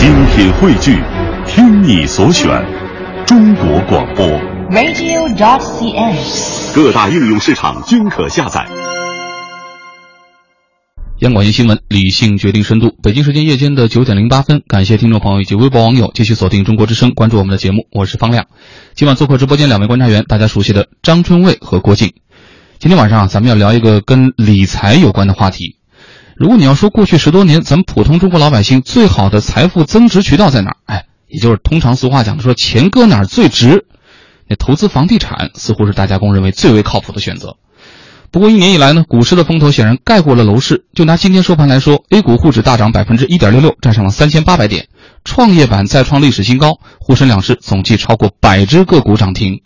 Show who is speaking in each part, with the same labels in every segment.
Speaker 1: 精品汇聚，听你所选，中国广播。
Speaker 2: radio.dot.cn，。
Speaker 1: 各大应用市场均可下载。
Speaker 3: 央广一新闻，理性决定深度。北京时间夜间的九点零八分，感谢听众朋友以及微博网友继续锁定中国之声，关注我们的节目。我是方亮。今晚做客直播间两位观察员，大家熟悉的张春卫和郭靖。今天晚上咱们要聊一个跟理财有关的话题。如果你要说过去十多年咱们普通中国老百姓最好的财富增值渠道在哪儿？哎，也就是通常俗话讲的说钱搁哪儿最值，那投资房地产似乎是大家公认为最为靠谱的选择。不过一年以来呢，股市的风头显然盖过了楼市。就拿今天收盘来说，A 股沪指大涨百分之一点六六，站上了三千八百点，创业板再创历史新高，沪深两市总计超过百只个股涨停。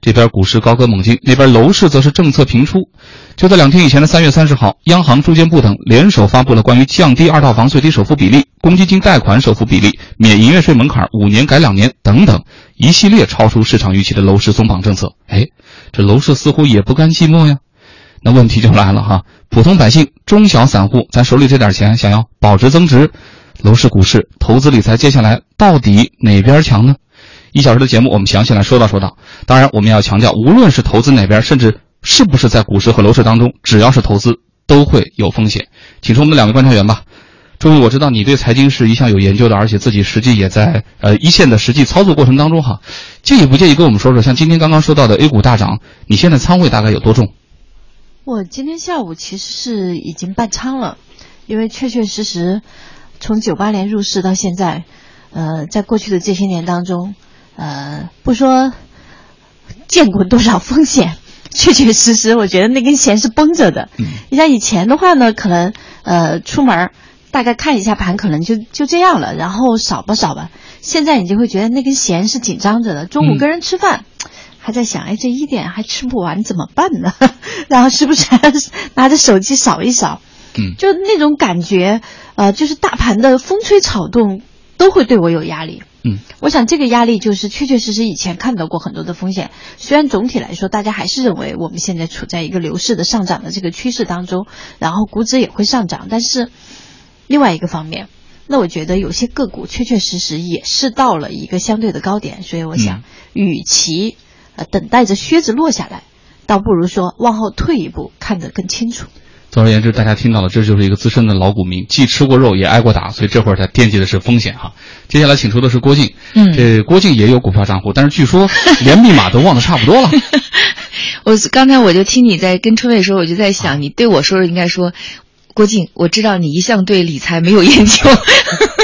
Speaker 3: 这边股市高歌猛进，那边楼市则是政策频出。就在两天以前的三月三十号，央行、住建部等联手发布了关于降低二套房最低首付比例、公积金贷款首付比例、免营业税门槛五年改两年等等一系列超出市场预期的楼市松绑政策。哎，这楼市似乎也不甘寂寞呀。那问题就来了哈，普通百姓、中小散户，咱手里这点钱想要保值增值，楼市、股市、投资理财，接下来到底哪边强呢？一小时的节目，我们详细来说道说道。当然，我们要强调，无论是投资哪边，甚至是不是在股市和楼市当中，只要是投资，都会有风险。请出我们的两位观察员吧。终于，我知道你对财经是一向有研究的，而且自己实际也在呃一线的实际操作过程当中哈。介意不介意跟我们说说，像今天刚刚说到的 A 股大涨，你现在仓位大概有多重？
Speaker 2: 我今天下午其实是已经半仓了，因为确确实实从九八年入市到现在，呃，在过去的这些年当中，呃，不说见过多少风险，确确实实我觉得那根弦是绷着的。
Speaker 3: 嗯
Speaker 2: 你像以前的话呢，可能呃出门儿大概看一下盘，可能就就这样了，然后扫吧扫吧。现在你就会觉得那根弦是紧张着的，中午
Speaker 3: 嗯
Speaker 2: 跟人吃饭。还在想，哎，这一点还吃不完怎么办呢？然后是不是还拿着手机扫一扫？
Speaker 3: 嗯
Speaker 2: 就那种感觉，呃，就是大盘的风吹草动都会对我有压力。
Speaker 3: 嗯，
Speaker 2: 我想这个压力就是确确实实以前看到过很多的风险，虽然总体来说大家还是认为我们现在处在一个牛市的上涨的这个趋势当中，然后股指也会上涨，但是另外一个方面，那我觉得有些个股确确实实也是到了一个相对的高点，所以我想，与其呃等待着靴子落下来，倒不如说往后退一步，看得更清楚。
Speaker 3: 总而言之，大家听到了，这就是一个资深的老股民，既吃过肉也挨过打，所以这会儿他惦记的是风险哈。接下来请出的是郭靖，
Speaker 4: 嗯
Speaker 3: 这郭靖也有股票账户，但是据说 连密码都忘得差不多了。
Speaker 4: 我刚才我就听你在跟春妹说，我就在想，你对我说应该说，郭靖，我知道你一向对理财没有研究，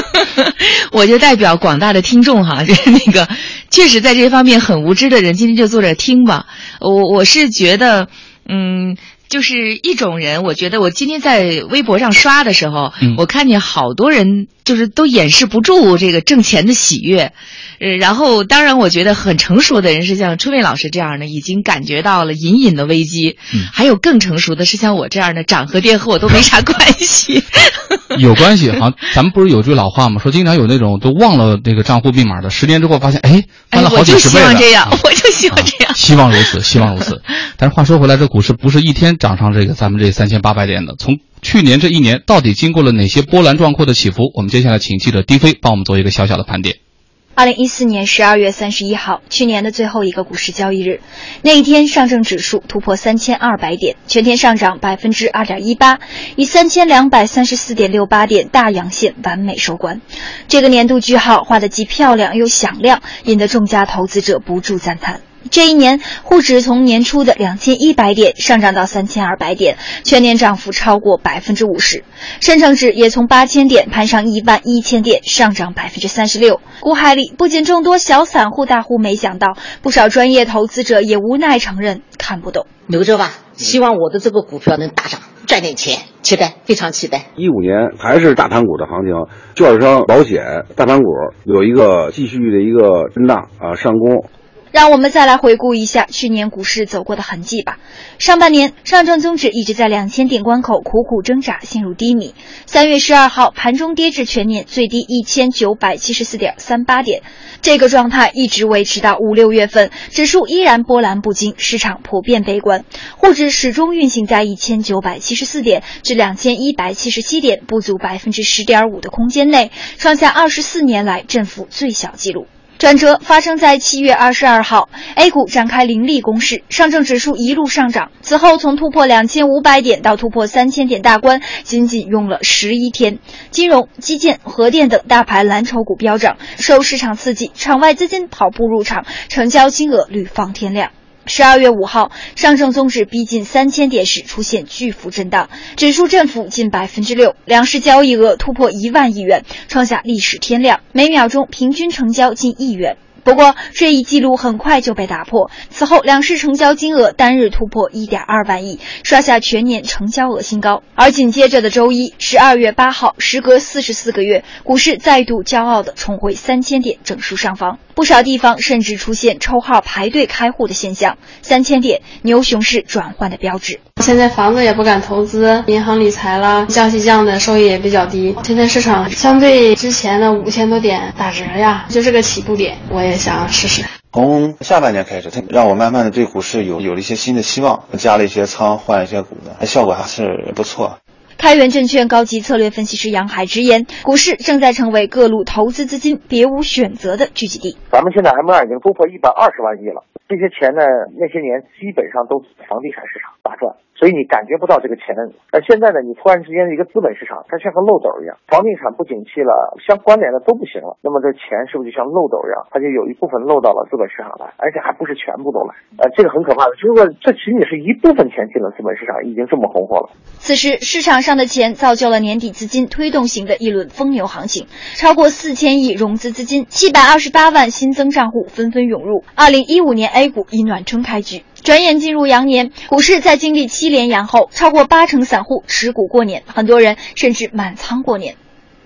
Speaker 4: 我就代表广大的听众哈，就是那个确实在这方面很无知的人，今天就坐着听吧。我我是觉得，嗯。就是一种人，我觉得我今天在微博上刷的时候，
Speaker 3: 嗯
Speaker 4: 我看见好多人就是都掩饰不住这个挣钱的喜悦，呃，然后当然我觉得很成熟的人是像春卫老师这样的，已经感觉到了隐隐的危机，
Speaker 3: 嗯
Speaker 4: 还有更成熟的是像我这样的，涨和跌和我都没啥关系。
Speaker 3: 有关系，好像咱们不是有句老话吗？说经常有那种都忘了那个账户密码的，十年之后发现，哎，翻了好几十倍了。
Speaker 4: 我就希望这样，
Speaker 3: 啊
Speaker 4: 我就希望这样。
Speaker 3: 啊希望如此，希望如此。但是话说回来，这股市不是一天涨上这个咱们这三千八百点的。从去年这一年，到底经过了哪些波澜壮阔的起伏？我们接下来请记者丁飞帮我们做一个小小的盘点。
Speaker 5: 二零一四年十二月三十一号，去年的最后一个股市交易日，那一天上证指数突破三千二百点，全天上涨百分之二点一八，以三千两百三十四点六八点大阳线完美收官。这个年度句号画得既漂亮又响亮，引得众家投资者不住赞叹。这一年，沪指从年初的两千一百点上涨到三千二百点，全年涨幅超过百分之五十。深成指也从八千点攀上一万一千点，上涨百分之三十六。股海里不仅众多小散户大户没想到，不少专业投资者也无奈承认看不懂。
Speaker 6: 留着吧，希望我的这个股票能大涨，赚点钱，期待，非常期待。
Speaker 7: 一五年还是大盘股的行情，券商、保险、大盘股有一个继续的一个震荡啊上攻。
Speaker 5: 让我们再来回顾一下去年股市走过的痕迹吧。上半年上证综指一直在两千点关口苦苦挣扎，陷入低迷。三月十二号盘中跌至全年最低一千九百七十四点三八点，这个状态一直维持到五六月份，指数依然波澜不惊，市场普遍悲观，沪指始终运行在一千九百七十四点至两千一百七十七点，不足百分之十点五的空间内，创下二十四年来振幅最小纪录。转折发生在七月二十二号，A 股展开凌厉攻势，上证指数一路上涨。此后从突破两千五百点到突破三千点大关，仅仅用了十一天。金融、基建、核电等大盘蓝筹股飙涨，受市场刺激，场外资金跑步入场，成交金额屡放天量。十二月五号，上证综指逼近三千点时出现巨幅震荡，指数振幅近百分之六，两市交易额突破一万亿元，创下历史天量，每秒钟平均成交近亿元。不过，这一记录很快就被打破。此后，两市成交金额单日突破一点二万亿，刷下全年成交额新高。而紧接着的周一，十二月八号，时隔四十四个月，股市再度骄傲地重回三千点整数上方，不少地方甚至出现抽号排队开户的现象。三千点，牛熊市转换的标志。
Speaker 8: 现在房子也不敢投资，银行理财啦，降息降的收益也比较低。现在市场相对之前的五千多点打折呀，就是个起步点，我也想试试。
Speaker 9: 从下半年开始，它让我慢慢的对股市有有了一些新的希望，加了一些仓，换一些股的，效果还是不错。
Speaker 5: 开源证券高级策略分析师杨海直言，股市正在成为各路投资资金别无选择的聚集地。
Speaker 10: 咱们现在 M 二已经突破一百二十万亿了，这些钱呢，那些年基本上都房地产市场大赚。所以你感觉不到这个钱，而现在呢，你突然之间一个资本市场，它像个漏斗一样，房地产不景气了，相关联的都不行了，那么这钱是不是就像漏斗一样，它就有一部分漏到了资本市场来，而且还不是全部都来，呃，这个很可怕的。如果这仅仅是一部分钱进了资本市场，已经这么红火了。
Speaker 5: 此时市场上的钱造就了年底资金推动型的一轮疯牛行情，超过四千亿融资资金，七百二十八万新增账户纷纷涌入，二零一五年 A 股以暖春开局。转眼进入羊年，股市在经历七连阳后，超过八成散户持股过年，很多人甚至满仓过年。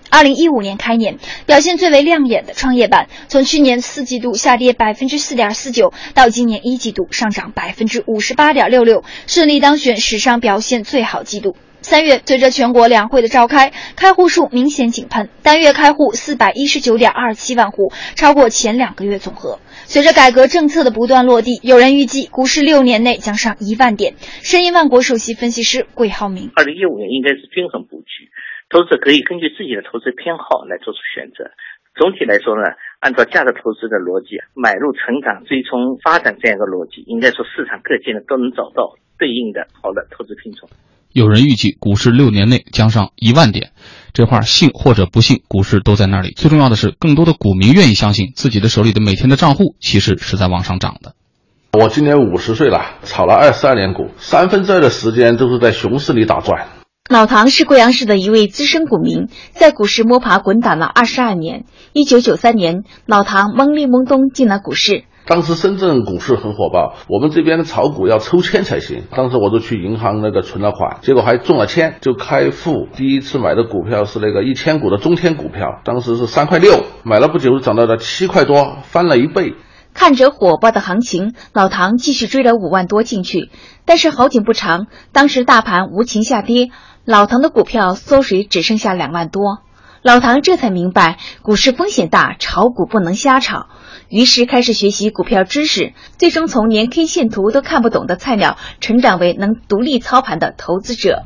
Speaker 5: 二零一五年开年表现最为亮眼的创业板，从去年四季度下跌百分之四点四九，到今年一季度上涨百分之五十八点六六，顺利当选史上表现最好季度。三月，随着全国两会的召开，开户数明显井喷，单月开户四百一十九点二七万户，超过前两个月总和。随着改革政策的不断落地，有人预计股市六年内将上一万点。申银万国首席分析师桂浩明：
Speaker 11: 二零一五年应该是均衡布局，投资者可以根据自己的投资偏好来做出选择。总体来说呢，按照价值投资的逻辑，买入成长、追踪发展这样一个逻辑，应该说市场各界呢都能找到对应的好的投资品种。
Speaker 3: 有人预计股市六年内将上一万点，这话信或者不信，股市都在那里。最重要的是，更多的股民愿意相信自己的手里的每天的账户其实是在往上涨的。
Speaker 12: 我今年五十岁了，炒了二十二年股，三分之二的时间都是在熊市里打转。
Speaker 13: 老唐是贵阳市的一位资深股民，在股市摸爬滚打了二十二年。一九九三年，老唐懵里懵懂进了股市。
Speaker 12: 当时深圳股市很火爆，我们这边的炒股要抽签才行。当时我就去银行那个存了款，结果还中了签，就开户。第一次买的股票是那个一千股的中天股票，当时是三块六，买了不久涨到了七块多，翻了一倍。
Speaker 13: 看着火爆的行情，老唐继续追了五万多进去。但是好景不长，当时大盘无情下跌，老唐的股票缩水只剩下两万多。老唐这才明白股市风险大，炒股不能瞎炒。于是开始学习股票知识，最终从连 K 线图都看不懂的菜鸟，成长为能独立操盘的投资者。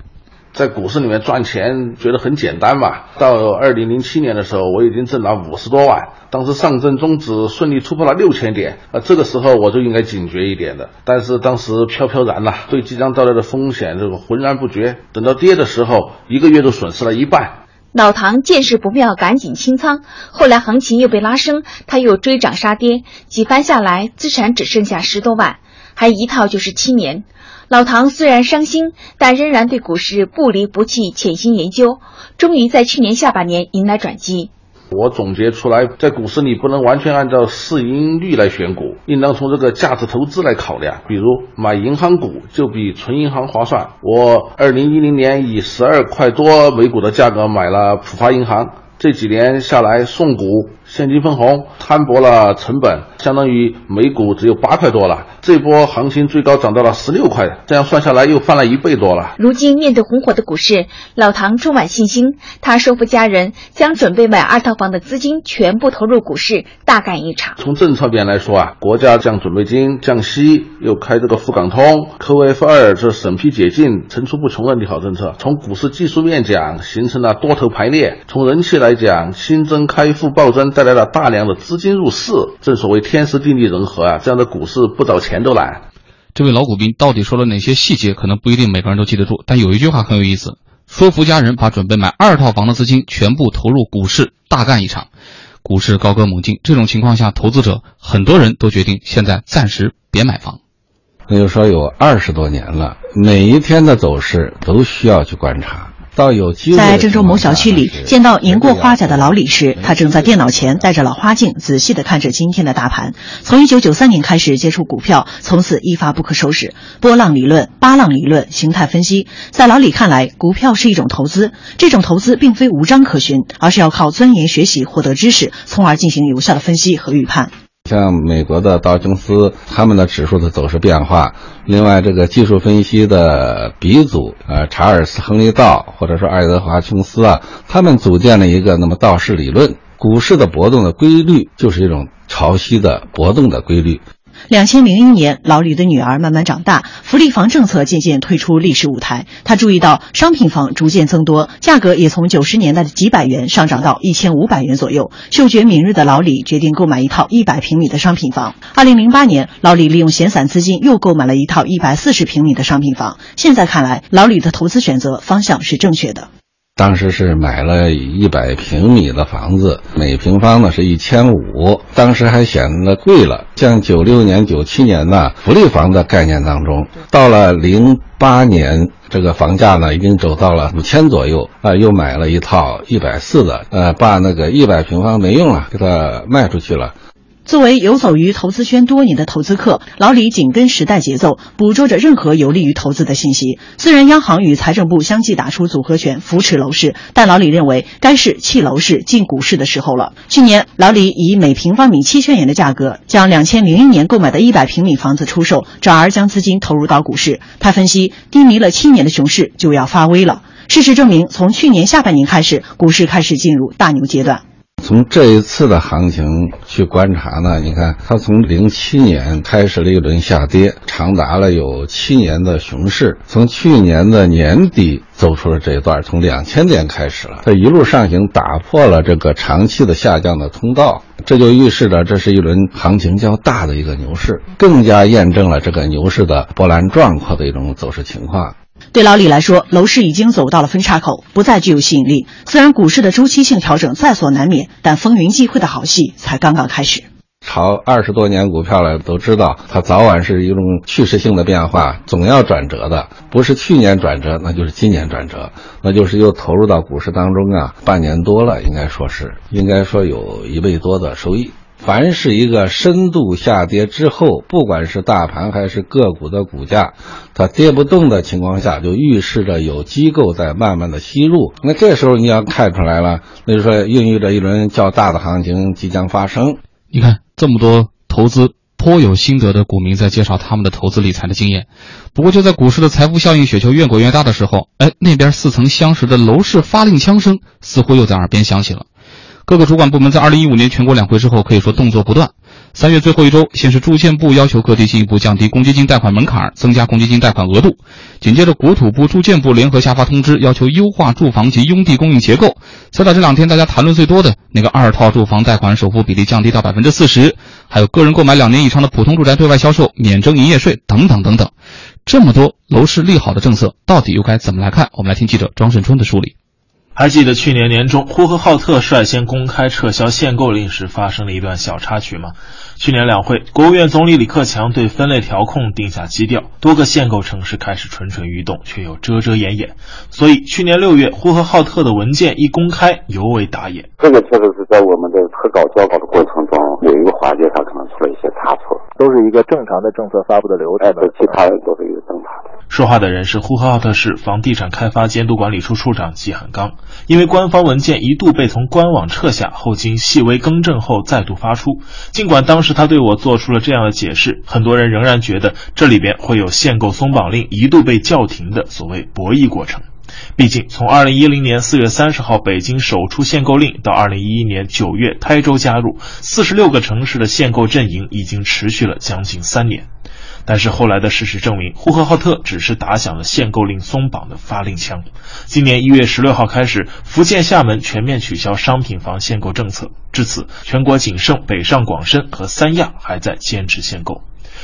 Speaker 12: 在股市里面赚钱觉得很简单嘛。到二零零七年的时候，我已经挣了五十多万。当时上证综指顺利突破了六千点，啊，这个时候我就应该警觉一点的。但是当时飘飘然了，对即将到来的风险这个浑然不觉。等到跌的时候，一个月都损失了一半。
Speaker 13: 老唐见势不妙，赶紧清仓。后来行情又被拉升，他又追涨杀跌，几番下来，资产只剩下十多万，还一套就是七年。老唐虽然伤心，但仍然对股市不离不弃，潜心研究，终于在去年下半年迎来转机。
Speaker 12: 我总结出来，在股市里不能完全按照市盈率来选股，应当从这个价值投资来考量。比如买银行股就比存银行划算。我二零一零年以十二块多每股的价格买了浦发银行。这几年下来送股。现金分红摊薄了成本，相当于每股只有八块多了。这波行情最高涨到了十六块，这样算下来又翻了一倍多了。
Speaker 13: 如今面对红火的股市，老唐充满信心，他说服家人将准备买二套房的资金全部投入股市，大干一场。
Speaker 12: 从政策面来说啊，国家降准备金、降息，又开这个沪港通、QF 二这审批解禁层出不穷的利好政策。从股市技术面讲，形成了多头排列；从人气来讲，新增开户暴增带来了大量的资金入市，正所谓天时地利人和啊，这样的股市不找钱都难。
Speaker 3: 这位老股民到底说了哪些细节，可能不一定每个人都记得住，但有一句话很有意思：说服家人把准备买二套房的资金全部投入股市，大干一场。股市高歌猛进，这种情况下，投资者很多人都决定现在暂时别买房。
Speaker 14: 那就说有二十多年了，每一天的走势都需要去观察。
Speaker 15: 在郑州某小区里见到年过花甲的老李时，他正在电脑前戴着老花镜，仔细地看着今天的大盘。从一九九三年开始接触股票，从此一发不可收拾。波浪理论、八浪理论、形态分析，在老李看来，股票是一种投资。这种投资并非无章可循，而是要靠钻研学习，获得知识，从而进行有效的分析和预判。
Speaker 14: 像美国的道琼斯，他们的指数的走势变化；另外，这个技术分析的鼻祖，呃，查尔斯·亨利·道，或者说爱德华·琼斯啊，他们组建了一个那么道氏理论。股市的波动的规律，就是一种潮汐的波动的规律。
Speaker 15: 两千零一年，老李的女儿慢慢长大，福利房政策渐渐退出历史舞台。他注意到商品房逐渐增多，价格也从九十年代的几百元上涨到一千五百元左右。嗅觉敏锐的老李决定购买一套一百平米的商品房。二零零八年，老李利用闲散资金又购买了一套一百四十平米的商品房。现在看来，老李的投资选择方向是正确的。
Speaker 14: 当时是买了一百平米的房子，每平方呢是一千五，当时还显得贵了。像九六年、九七年呢，福利房的概念当中，到了零八年，这个房价呢已经走到了五千左右啊，又买了一套一百四的，呃，把那个一百平方没用了，给它卖出去了。
Speaker 15: 作为游走于投资圈多年的投资客，老李紧跟时代节奏，捕捉着任何有利于投资的信息。虽然央行与财政部相继打出组合拳扶持楼市，但老李认为该是弃楼市进股市的时候了。去年，老李以每平方米七千元的价格将两千零一年购买的一百平米房子出售，转而将资金投入到股市。他分析，低迷了七年的熊市就要发威了。事实证明，从去年下半年开始，股市开始进入大牛阶段。
Speaker 14: 从这一次的行情去观察呢，你看它从零七年开始了一轮下跌，长达了有七年的熊市，从去年的年底走出了这一段，从两千点开始了，它一路上行，打破了这个长期的下降的通道，这就预示着这是一轮行情较大的一个牛市，更加验证了这个牛市的波澜壮阔的一种走势情况。
Speaker 15: 对老李来说，楼市已经走到了分叉口，不再具有吸引力。虽然股市的周期性调整在所难免，但风云际会的好戏才刚刚开始。
Speaker 14: 炒二十多年股票了，都知道它早晚是一种趋势性的变化，总要转折的。不是去年转折，那就是今年转折，那就是又投入到股市当中啊，半年多了，应该说是，应该说有一倍多的收益。凡是一个深度下跌之后，不管是大盘还是个股的股价，它跌不动的情况下，就预示着有机构在慢慢的吸入。那这时候你要看出来了，那就说孕育着一轮较大的行情即将发生。
Speaker 3: 你看这么多投资颇有心得的股民在介绍他们的投资理财的经验。不过就在股市的财富效应雪球越滚越大的时候，哎，那边似曾相识的楼市发令枪声似乎又在耳边响起了。各个主管部门在二零一五年全国两会之后，可以说动作不断。三月最后一周，先是住建部要求各地进一步降低公积金贷款门槛，增加公积金贷款额度。紧接着，国土部、住建部联合下发通知，要求优化住房及用地供应结构。再到这两天大家谈论最多的那个二套住房贷款首付比例降低到百分之四十，还有个人购买两年以上的普通住宅对外销售免征营业税等等等等，这么多楼市利好的政策，到底又该怎么来看？我们来听记者庄胜春的梳理。
Speaker 16: 还记得去年年中，呼和浩特率先公开撤销限购令时发生了一段小插曲吗？去年两会，国务院总理李克强对分类调控定下基调，多个限购城市开始蠢蠢欲动，却又遮遮掩掩。所以去年六月，呼和浩特的文件一公开，尤为打眼。
Speaker 17: 这个确实是在我们的特稿交稿的过程中，有一个环节上可能出了一些差错，
Speaker 18: 都是一个正常的政策发布的流程。
Speaker 17: 哎，其他人都是一个正常的。
Speaker 16: 说话的人是呼和浩特市房地产开发监督管理处处长季汉刚。因为官方文件一度被从官网撤下，后经细微更正后再度发出。尽管当时他对我做出了这样的解释，很多人仍然觉得这里边会有限购松绑令一度被叫停的所谓博弈过程。毕竟，从二零一零年四月三十号北京首出限购令到二零一一年九月台州加入，四十六个城市的限购阵营已经持续了将近三年。但是后来的事实证明，呼和浩特只是打响了限购令松绑的发令枪。今年一月十六号开始，福建厦门全面取消商品房限购政策，至此，全国仅剩北上广深和三亚还在坚持限购。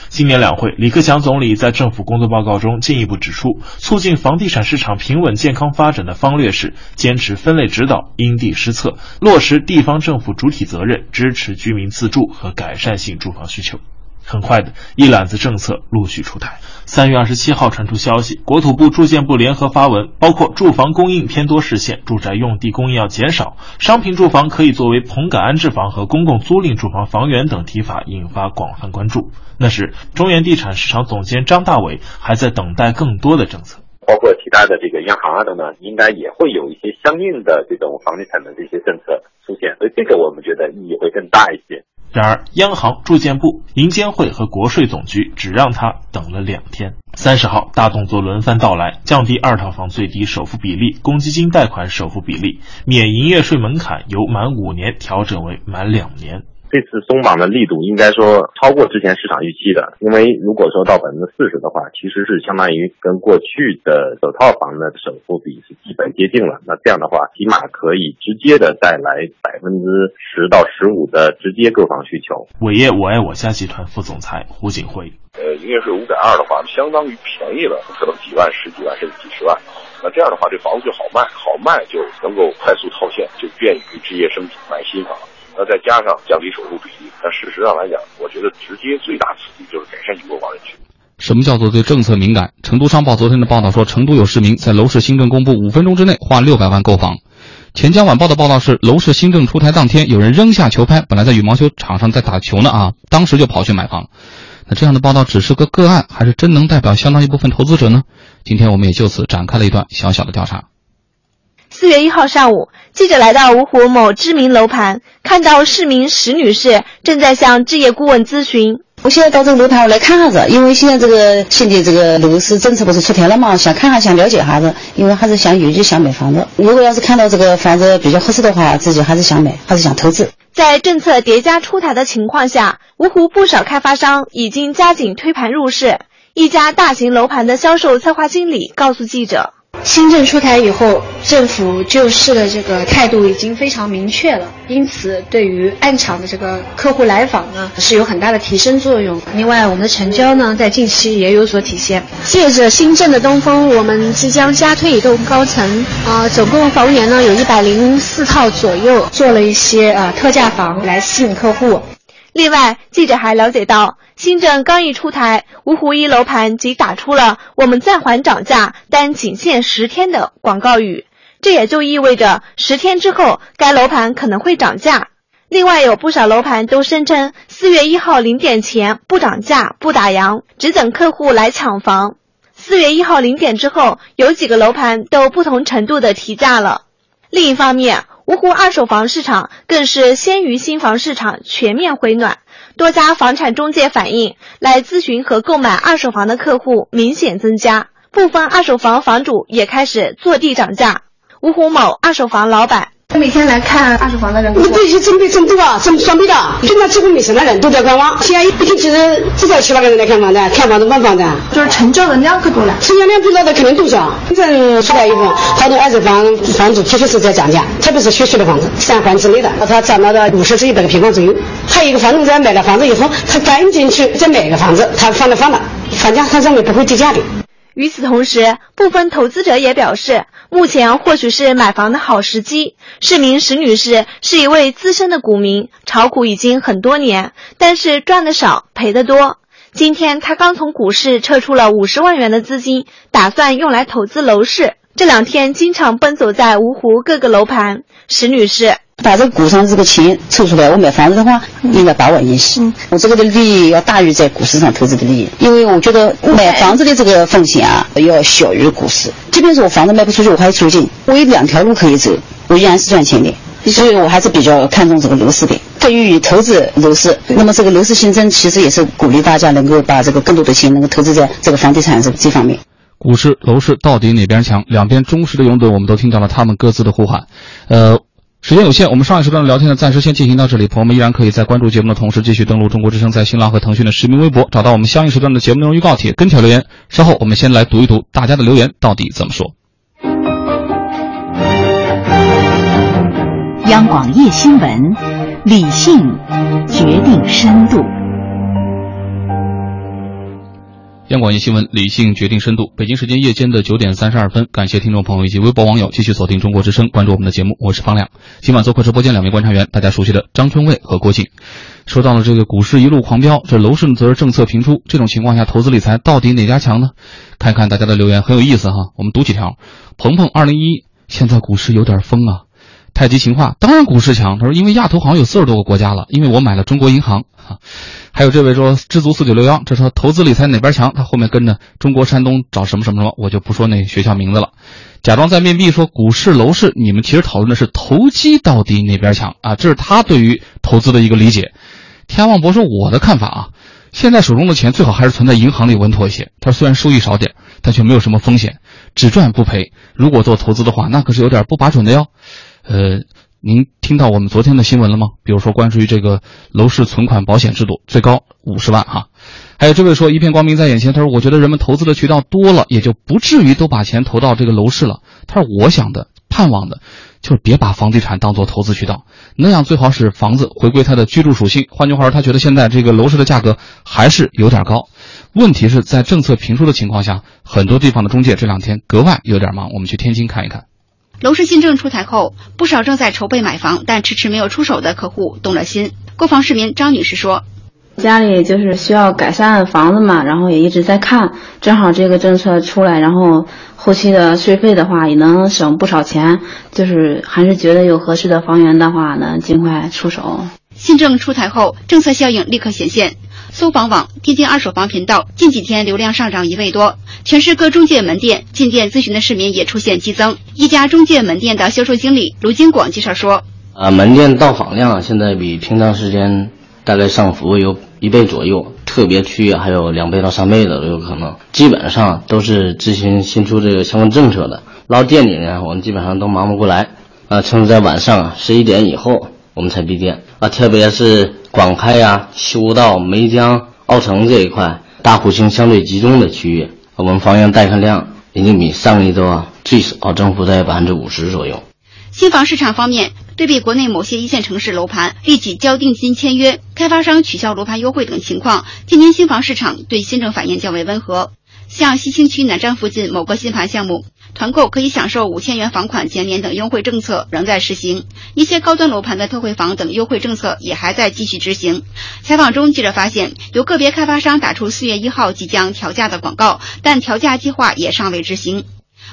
Speaker 16: 今年两会，李克强总理在政府工作报告中进一步指出，促进房地产市场平稳健康发展的方略是坚持分类指导、因地施策，落实地方政府主体责任，支持居民自住和改善性住房需求。很快的一揽子政策陆续出台。三月二十七号传出消息，国土部、住建部联合发文，包括住房供应偏多实现，住宅用地供应要减少，商品住房可以作为棚改安置房和公共租赁住房房源等提法引发广泛关注。那时，中原地产市场总监张大伟还在等待更多的政策，
Speaker 19: 包括其他的这个央行啊等等，应该也会有一些相应的这种房地产的这些政策出现，所以这个我们觉得意义会更大一些。
Speaker 16: 然而，央行、住建部、银监会和国税总局只让他等了两天。三十号，大动作轮番到来，降低二套房最低首付比例、公积金贷款首付比例、免营业税门槛由满五年调整为满两年。
Speaker 19: 这次松绑的力度应该说超过之前市场预期的，因为如果说到百分之四十的话，其实是相当于跟过去的首套房的首付比是基本接近了。那这样的话，起码可以直接的带来百分之十到十五的直接购房需求。
Speaker 16: 伟业我爱我家集团副总裁胡景辉，
Speaker 20: 呃，营业税五点二的话，相当于便宜了，可能几万、十几万甚至几十万。那这样的话，这房子就好卖，好卖就能够快速套现，就便于置业升级买新房。那再加上降低首付比例，但事实上来讲，我觉得直接最大刺激就是改善性购房人群。
Speaker 3: 什么叫做对政策敏感？成都商报昨天的报道说，成都有市民在楼市新政公布五分钟之内花六百万购房。钱江晚报的报道是，楼市新政出台当天，有人扔下球拍，本来在羽毛球场上在打球呢啊，当时就跑去买房。那这样的报道只是个个案，还是真能代表相当一部分投资者呢？今天我们也就此展开了一段小小的调查。
Speaker 21: 四月一号上午，记者来到芜湖某知名楼盘，看到市民石女士正在向置业顾问咨询。
Speaker 22: 我现在到这个楼盘我来看下子，因为现在这个新的这个楼市政策不是出台了嘛，想看看想了解下子，因为还是想有意想买房子。如果要是看到这个房子比较合适的话，自己还是想买，还是想投资。
Speaker 21: 在政策叠加出台的情况下，芜湖不少开发商已经加紧推盘入市。一家大型楼盘的销售策划经理告诉记者。
Speaker 23: 新政出台以后，政府救市的这个态度已经非常明确了，因此对于暗场的这个客户来访呢，是有很大的提升作用。另外，我们的成交呢，在近期也有所体现。借着新政的东风，我们即将加推一栋高层，啊，总共房源呢有一百零四套左右，做了一些呃特价房来吸引客户。
Speaker 21: 另外，记者还了解到，新政刚一出台，芜湖一楼盘即打出了“我们暂缓涨价，但仅限十天”的广告语，这也就意味着十天之后该楼盘可能会涨价。另外，有不少楼盘都声称四月一号零点前不涨价、不打烊，只等客户来抢房。四月一号零点之后，有几个楼盘都不同程度的提价了。另一方面，芜湖二手房市场更是先于新房市场全面回暖，多家房产中介反映，来咨询和购买二手房的客户明显增加，部分二手房房主也开始坐地涨价。芜湖某二手房老板。
Speaker 23: 他每天来看二手房的人，
Speaker 22: 我这些准备真多啊，真双倍的，现在几乎没什么人，都在观望。现在一天其实至少七八个人来看房子，看房子问房子，
Speaker 23: 就是成交的量可多了。
Speaker 22: 成交量多了的肯定多少？真正出来以后，好多二手房房主确实是在涨价，特别是学区的房子，三环之内的，它涨到了五十至一百个平方左右。还有一个房东在买了房子以后，他赶紧去再买一个房子，他放了放了，房价他认为不会跌价的。
Speaker 21: 与此同时，部分投资者也表示，目前或许是买房的好时机。市民石女士是一位资深的股民，炒股已经很多年，但是赚的少，赔的多。今天她刚从股市撤出了五十万元的资金，打算用来投资楼市。这两天经常奔走在芜湖各个楼盘，石女士
Speaker 22: 把这个股上这个钱凑出来，我买房子的话应该八万一些。我这个的利益要大于在股市上投资的利益，因为我觉得买房子的这个风险啊要小于股市。即便是我房子卖不出去，我还有租金，我有两条路可以走，我依然是赚钱的。所以我还是比较看重这个楼市的。对于投资楼市，那么这个楼市新增其实也是鼓励大家能够把这个更多的钱能够投资在这个房地产这这方面。
Speaker 3: 股市、楼市到底哪边强？两边忠实的拥趸，我们都听到了他们各自的呼喊。呃，时间有限，我们上一时段的聊天呢，暂时先进行到这里。朋友们依然可以在关注节目的同时，继续登录中国之声在新浪和腾讯的实名微博，找到我们相应时段的节目内容预告帖，跟帖留言。稍后我们先来读一读大家的留言到底怎么说。
Speaker 15: 央广夜新闻，理性决定深度。
Speaker 3: 央广夜新闻，理性决定深度。北京时间夜间的九点三十二分，感谢听众朋友以及微博网友继续锁定中国之声，关注我们的节目。我是方亮。今晚做客直播间两位观察员，大家熟悉的张春卫和郭靖。说到了这个股市一路狂飙，这楼市则是政策频出，这种情况下，投资理财到底哪家强呢？看看大家的留言很有意思哈，我们读几条。鹏鹏二零一，现在股市有点疯啊。太极情话，当然股市强。他说，因为亚投行有四十多个国家了，因为我买了中国银行。还有这位说知足四九六幺，这说投资理财哪边强？他后面跟着中国山东找什么什么什么，我就不说那学校名字了。假装在面壁说股市楼市，你们其实讨论的是投机到底哪边强啊？这是他对于投资的一个理解。天望博说我的看法啊，现在手中的钱最好还是存在银行里稳妥一些。他虽然收益少点，但却没有什么风险，只赚不赔。如果做投资的话，那可是有点不把准的哟。呃，您听到我们昨天的新闻了吗？比如说关注于这个楼市存款保险制度，最高五十万哈。还有这位说一片光明在眼前，他说我觉得人们投资的渠道多了，也就不至于都把钱投到这个楼市了。他说我想的、盼望的，就是别把房地产当做投资渠道，那样最好使房子回归它的居住属性。换句话说，他觉得现在这个楼市的价格还是有点高。问题是在政策评出的情况下，很多地方的中介这两天格外有点忙。我们去天津看一看。
Speaker 24: 楼市新政出台后，不少正在筹备买房但迟迟没有出手的客户动了心。购房市民张女士说：“
Speaker 25: 家里就是需要改善房子嘛，然后也一直在看，正好这个政策出来，然后后期的税费的话也能省不少钱，就是还是觉得有合适的房源的话呢，尽快出手。”
Speaker 24: 新政出台后，政策效应立刻显现。搜房网、天津二手房频道近几天流量上涨一倍多，全市各中介门店进店咨询的市民也出现激增。一家中介门店的销售经理卢金广介绍说：“
Speaker 26: 啊，门店到访量现在比平常时间大概上浮有一倍左右，特别区域还有两倍到三倍的都有可能。基本上都是咨询新出这个相关政策的。到店里呢，我们基本上都忙不过来，啊，甚至在晚上十一点以后我们才闭店啊，特别是。”广开呀、修道、梅江、奥城这一块大户型相对集中的区域，我们房源待看量已经比上一周啊最少增幅在百分之五十左右。
Speaker 24: 新房市场方面，对比国内某些一线城市楼盘立即交定金签约、开发商取消楼盘优惠等情况，天津新房市场对新政反应较为温和。像西青区南站附近某个新盘项目。团购可以享受五千元房款减免等优惠政策仍在实行，一些高端楼盘的特惠房等优惠政策也还在继续执行。采访中，记者发现有个别开发商打出四月一号即将调价的广告，但调价计划也尚未执行。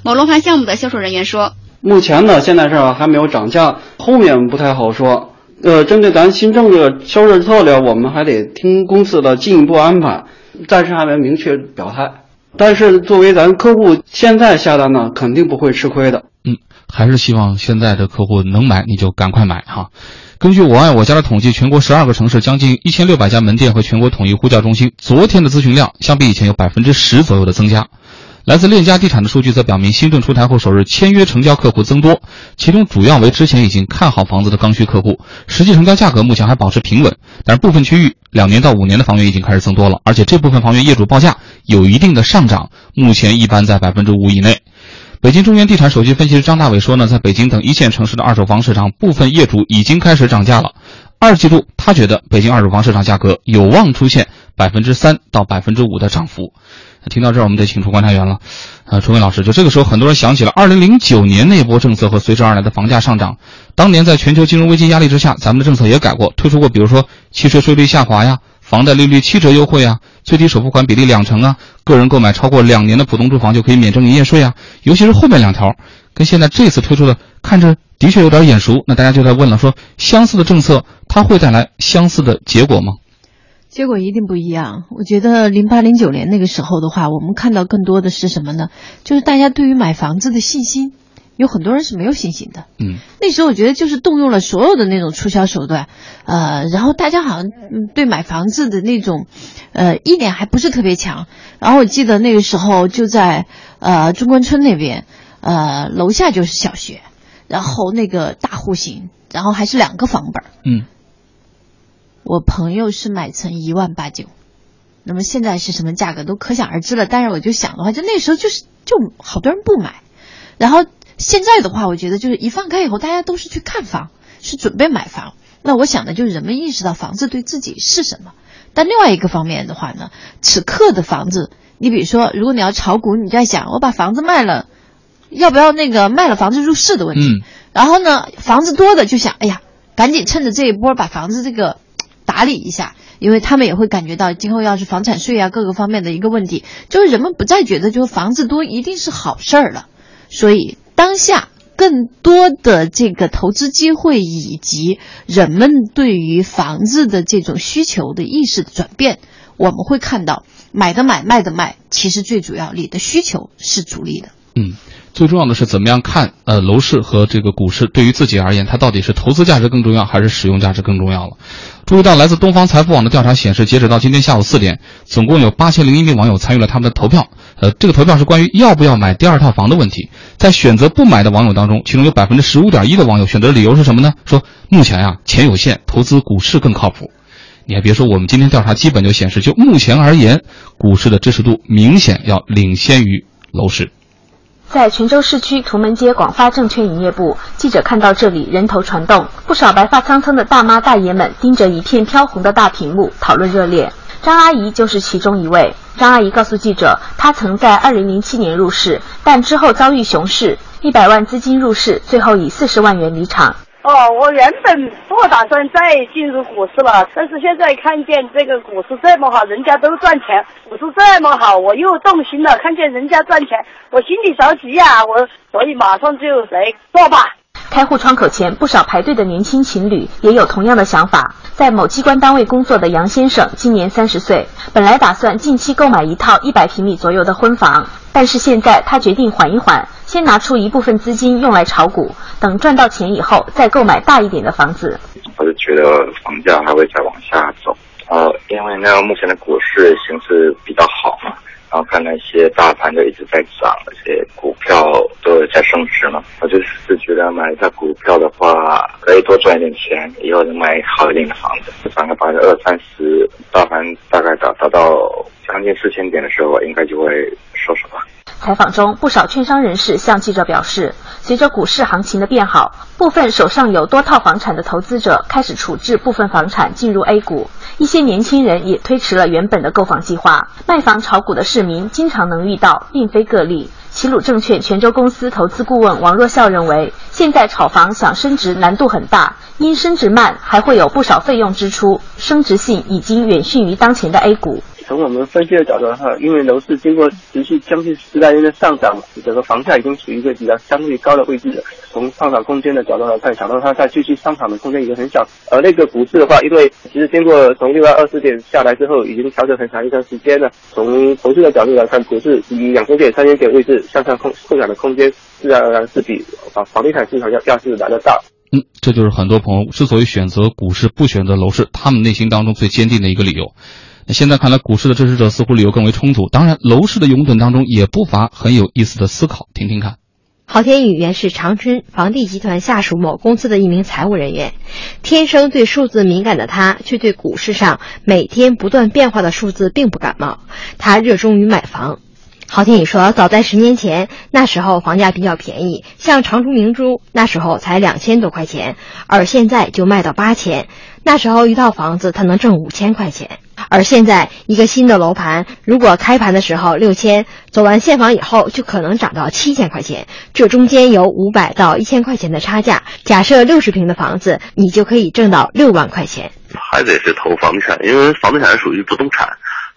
Speaker 24: 某楼盘项目的销售人员说：“
Speaker 27: 目前呢，现在是还没有涨价，后面不太好说。呃，针对咱新政的销售策略，我们还得听公司的进一步安排，暂时还没明确表态。”但是作为咱客户现在下单呢，肯定不会吃亏的。
Speaker 3: 嗯，还是希望现在的客户能买你就赶快买哈。根据我爱我家的统计，全国十二个城市将近一千六百家门店和全国统一呼叫中心，昨天的咨询量相比以前有百分之十左右的增加。来自链家地产的数据则表明，新政出台后首日签约成交客户增多，其中主要为之前已经看好房子的刚需客户。实际成交价格目前还保持平稳，但是部分区域两年到五年的房源已经开始增多了，而且这部分房源业主报价有一定的上涨，目前一般在百分之五以内。北京中原地产首席分析师张大伟说呢，在北京等一线城市的二手房市场，部分业主已经开始涨价了。二季度他觉得北京二手房市场价格有望出现百分之三到百分之五的涨幅。听到这儿，我们得请出观察员了，呃，春伟老师，就这个时候，很多人想起了二零零九年那波政策和随之而来的房价上涨。当年在全球金融危机压力之下，咱们的政策也改过，推出过，比如说汽车税率下滑呀，房贷利率七折优惠啊，最低首付款比例两成啊，个人购买超过两年的普通住房就可以免征营业税啊。尤其是后面两条，跟现在这次推出的看着的确有点眼熟，那大家就在问了，说相似的政策它会带来相似的结果吗？
Speaker 2: 结果一定不一样。我觉得零八零九年那个时候的话，我们看到更多的是什么呢？就是大家对于买房子的信心，有很多人是没有信心的。
Speaker 3: 嗯，
Speaker 2: 那时候我觉得就是动用了所有的那种促销手段，呃，然后大家好像对买房子的那种，呃，意念还不是特别强。然后我记得那个时候就在呃中关村那边，呃，楼下就是小学，然后那个大户型，然后还是两个房本。
Speaker 3: 嗯。
Speaker 2: 我朋友是买成一万八九，那么现在是什么价格都可想而知了。但是我就想的话，就那时候就是就好多人不买，然后现在的话，我觉得就是一放开以后，大家都是去看房，是准备买房。那我想的就是人们意识到房子对自己是什么。但另外一个方面的话呢，此刻的房子，你比如说，如果你要炒股，你在想我把房子卖了，要不要那个卖了房子入市的问题。
Speaker 3: 嗯。
Speaker 2: 然后呢，房子多的就想，哎呀，赶紧趁着这一波把房子这个。打理一下，因为他们也会感觉到今后要是房产税啊各个方面的一个问题，就是人们不再觉得就是房子多一定是好事儿了，所以当下更多的这个投资机会以及人们对于房子的这种需求的意识的转变，我们会看到买的买卖的卖，其实最主要你的需求是主力的。
Speaker 3: 嗯。最重要的是怎么样看呃楼市和这个股市对于自己而言，它到底是投资价值更重要还是使用价值更重要了？注意到来自东方财富网的调查显示，截止到今天下午四点，总共有八千零一名网友参与了他们的投票。呃，这个投票是关于要不要买第二套房的问题。在选择不买的网友当中，其中有百分之十五点一的网友选择理由是什么呢？说目前呀钱有限，投资股市更靠谱。你还别说，我们今天调查基本就显示，就目前而言，股市的支持度明显要领先于楼市。
Speaker 28: 在泉州市区图门街广发证券营业部，记者看到这里人头攒动，不少白发苍苍的大妈大爷们盯着一片飘红的大屏幕讨论热烈。张阿姨就是其中一位。张阿姨告诉记者，她曾在2007年入市，但之后遭遇熊市，一百万资金入市，最后以四十万元离场。
Speaker 29: 哦，我原本不打算再进入股市了，但是现在看见这个股市这么好，人家都赚钱，股市这么好，我又动心了。看见人家赚钱，我心里着急呀，我所以马上就来做吧。
Speaker 28: 开户窗口前，不少排队的年轻情侣也有同样的想法。在某机关单位工作的杨先生今年三十岁，本来打算近期购买一套一百平米左右的婚房，但是现在他决定缓一缓，先拿出一部分资金用来炒股，等赚到钱以后再购买大一点的房子。
Speaker 30: 我就觉得房价还会再往下走，呃，因为呢目前的股市形势比较好嘛。然后看那些大盘就一直在涨，而且股票都在升值嘛。我就是觉得买一下股票的话，可以多赚一点钱，以后能买好一点的房子。涨个百分之二三十，大盘大概达达到将近四千点的时候，应该就会收手吧。
Speaker 28: 采访中，不少券商人士向记者表示，随着股市行情的变好，部分手上有多套房产的投资者开始处置部分房产进入 A 股。一些年轻人也推迟了原本的购房计划。卖房炒股的市民经常能遇到，并非个例。齐鲁证券泉州公司投资顾问王若笑认为，现在炒房想升值难度很大，因升值慢，还会有不少费用支出，升值性已经远逊于当前的 A 股。
Speaker 27: 从我们分析的角度的话，因为楼市经过持续将近十来年的上涨，整个房价已经处于一个比较相对高的位置了。从上涨空间的角度来看，想到它再继续上涨的空间已经很小。而那个股市的话，因为其实经过从六百二十点下来之后，已经调整很长一段时间了。从投资的角度来看，股市以两千点、三千点位置向上空扩展的空间，自然而然是比房房地产市场要要是来的大。
Speaker 3: 嗯，这就是很多朋友之所以选择股市不选择楼市，他们内心当中最坚定的一个理由。现在看来，股市的支持者似乎理由更为充足。当然，楼市的拥趸当中也不乏很有意思的思考，听听看。
Speaker 31: 郝天宇原是长春房地集团下属某公司的一名财务人员，天生对数字敏感的他，却对股市上每天不断变化的数字并不感冒。他热衷于买房。郝天宇说，早在十年前，那时候房价比较便宜，像长春明珠那时候才两千多块钱，而现在就卖到八千。那时候一套房子他能挣五千块钱。而现在，一个新的楼盘，如果开盘的时候六千，走完现房以后，就可能涨到七千块钱。这中间有五百到一千块钱的差价。假设六十平的房子，你就可以挣到六万块钱。
Speaker 32: 还得是投房地产，因为房地产属于不动产，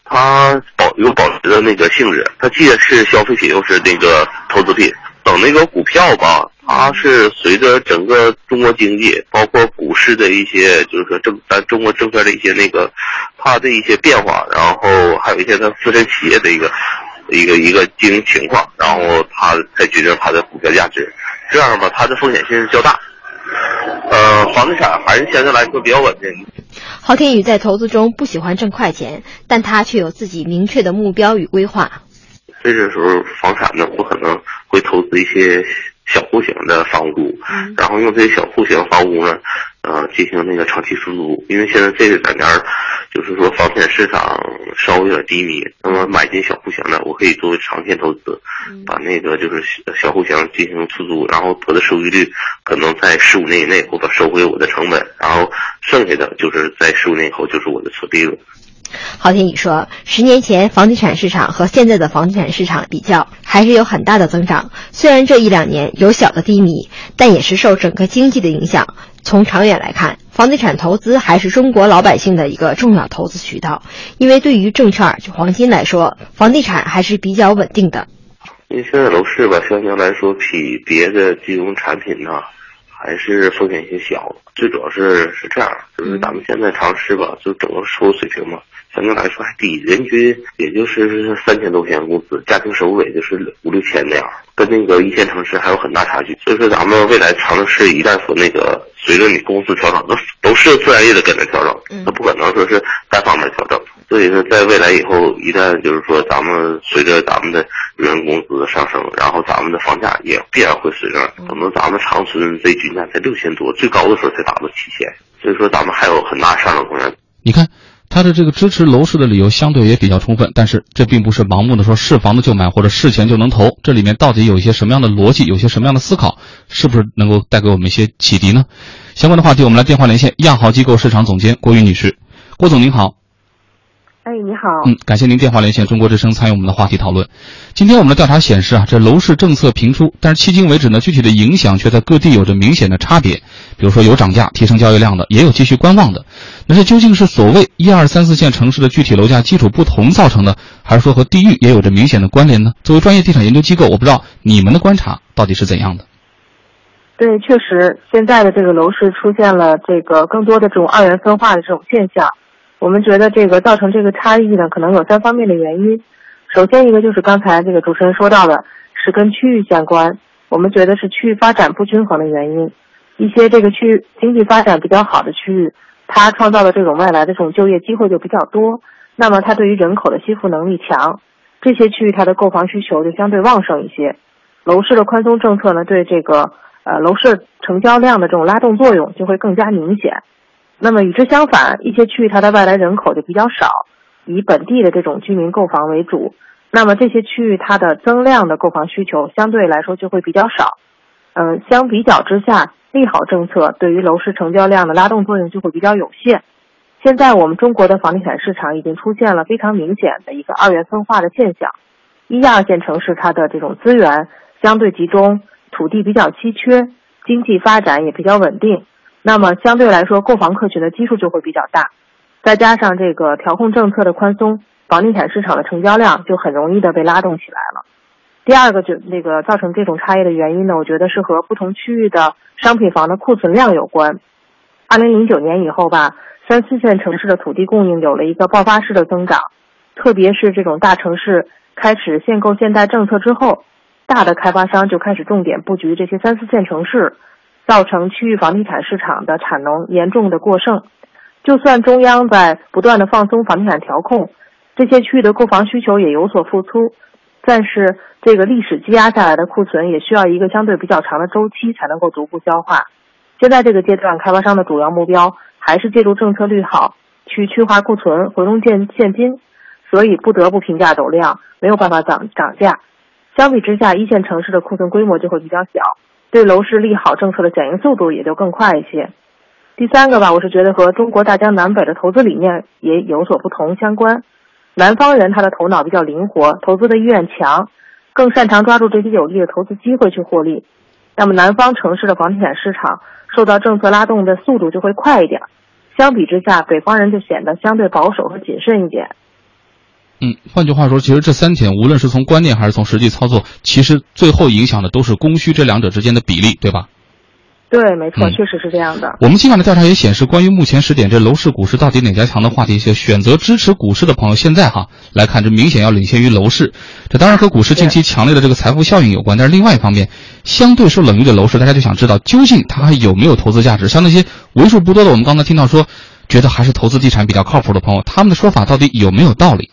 Speaker 32: 它保有保值的那个性质。它既是消费品，又是那个投资品。等那个股票吧，它是随着整个中国经济，包括股市的一些，就是说政咱中国证券的一些那个，它的一些变化，然后还有一些它自身企业的一个一个一个经营情况，然后它才决定它的股票价值。这样吧，它的风险性是较大。呃，房地产还是相对来说比较稳定。
Speaker 31: 郝天宇在投资中不喜欢挣快钱，但他却有自己明确的目标与规划。
Speaker 32: 这个时候，房产呢我可能会投资一些小户型的房屋，然后用这些小户型房屋呢，呃，进行那个长期出租。因为现在这个两年，就是说房产市场稍微有点低迷，那么买进小户型的，我可以作为长线投资，把那个就是小户型进行出租，然后得的收益率可能在十五年以内，我把收回我的成本，然后剩下的就是在十五年以后就是我的纯利润。
Speaker 31: 郝天宇说，十年前房地产市场和现在的房地产市场比较，还是有很大的增长。虽然这一两年有小的低迷，但也是受整个经济的影响。从长远来看，房地产投资还是中国老百姓的一个重要投资渠道。因为对于证券、就黄金来说，房地产还是比较稳定的。
Speaker 32: 因为现在楼市吧，相对来说比别的金融产品呢，还是风险性小。最主要是是这样，就是咱们现在尝试吧，就整个收入水平嘛。相对来说还低，人均也就是三千多块钱工资，家庭收入也就是五六千那样，跟那个一线城市还有很大差距。所以说，咱们未来城市一旦说那个随着你公司调整，都都是自然也得跟着调整，那不可能说是单方面调整。所以说，在未来以后，一旦就是说咱们随着咱们的人工资上升，然后咱们的房价也必然会随着，可能咱们长春这均价才六千多，最高的时候才达到七千。所以说，咱们还有很大上涨空间。
Speaker 3: 你看。他的这个支持楼市的理由相对也比较充分，但是这并不是盲目的说是房子就买或者是钱就能投，这里面到底有一些什么样的逻辑，有些什么样的思考，是不是能够带给我们一些启迪呢？相关的话题，我们来电话连线亚豪机构市场总监郭玉女士，郭总您好。
Speaker 33: 哎，你好。
Speaker 3: 嗯，感谢您电话连线中国之声参与我们的话题讨论。今天我们的调查显示啊，这楼市政策频出，但是迄今为止呢，具体的影响却在各地有着明显的差别。比如说有涨价提升交易量的，也有继续观望的。那这究竟是所谓一二三四线城市的具体楼价基础不同造成的，还是说和地域也有着明显的关联呢？作为专业地产研究机构，我不知道你们的观察到底是怎样的。
Speaker 33: 对，确实现在的这个楼市出现了这个更多的这种二元分化的这种现象。我们觉得这个造成这个差异呢，可能有三方面的原因。首先一个就是刚才这个主持人说到的，是跟区域相关。我们觉得是区域发展不均衡的原因。一些这个区域经济发展比较好的区域，它创造的这种外来的这种就业机会就比较多，那么它对于人口的吸附能力强，这些区域它的购房需求就相对旺盛一些。楼市的宽松政策呢，对这个呃楼市成交量的这种拉动作用就会更加明显。那么与之相反，一些区域它的外来人口就比较少，以本地的这种居民购房为主。那么这些区域它的增量的购房需求相对来说就会比较少。嗯，相比较之下，利好政策对于楼市成交量的拉动作用就会比较有限。现在我们中国的房地产市场已经出现了非常明显的一个二元分化的现象。一二线城市它的这种资源相对集中，土地比较稀缺，经济发展也比较稳定。那么相对来说，购房客群的基数就会比较大，再加上这个调控政策的宽松，房地产市场的成交量就很容易的被拉动起来了。第二个就那个造成这种差异的原因呢，我觉得是和不同区域的商品房的库存量有关。二零零九年以后吧，三四线城市的土地供应有了一个爆发式的增长，特别是这种大城市开始限购限贷政策之后，大的开发商就开始重点布局这些三四线城市。造成区域房地产市场的产能严重的过剩，就算中央在不断的放松房地产调控，这些区域的购房需求也有所复苏，但是这个历史积压下来的库存也需要一个相对比较长的周期才能够逐步消化。现在这个阶段，开发商的主要目标还是借助政策利好去去化库存、回笼现现金，所以不得不平价走量，没有办法涨涨价。相比之下，一线城市的库存规模就会比较小。对楼市利好政策的响应速度也就更快一些。第三个吧，我是觉得和中国大江南北的投资理念也有所不同相关。南方人他的头脑比较灵活，投资的意愿强，更擅长抓住这些有利的投资机会去获利。那么南方城市的房地产市场受到政策拉动的速度就会快一点。相比之下，北方人就显得相对保守和谨慎一点。
Speaker 3: 嗯，换句话说，其实这三点无论是从观念还是从实际操作，其实最后影响的都是供需这两者之间的比例，对吧？
Speaker 33: 对，没错，
Speaker 3: 嗯
Speaker 33: 确实是这样的。
Speaker 3: 我们今晚的调查也显示，关于目前时点这楼市、股市到底哪家强的话题，些选择支持股市的朋友，现在哈来看，这明显要领先于楼市。这当然和股市近期强烈的这个财富效应有关，但是另外一方面，相对受冷遇的楼市，大家就想知道究竟它还有没有投资价值？像那些为数不多的，我们刚才听到说，觉得还是投资地产比较靠谱的朋友，他们的说法到底有没有道理？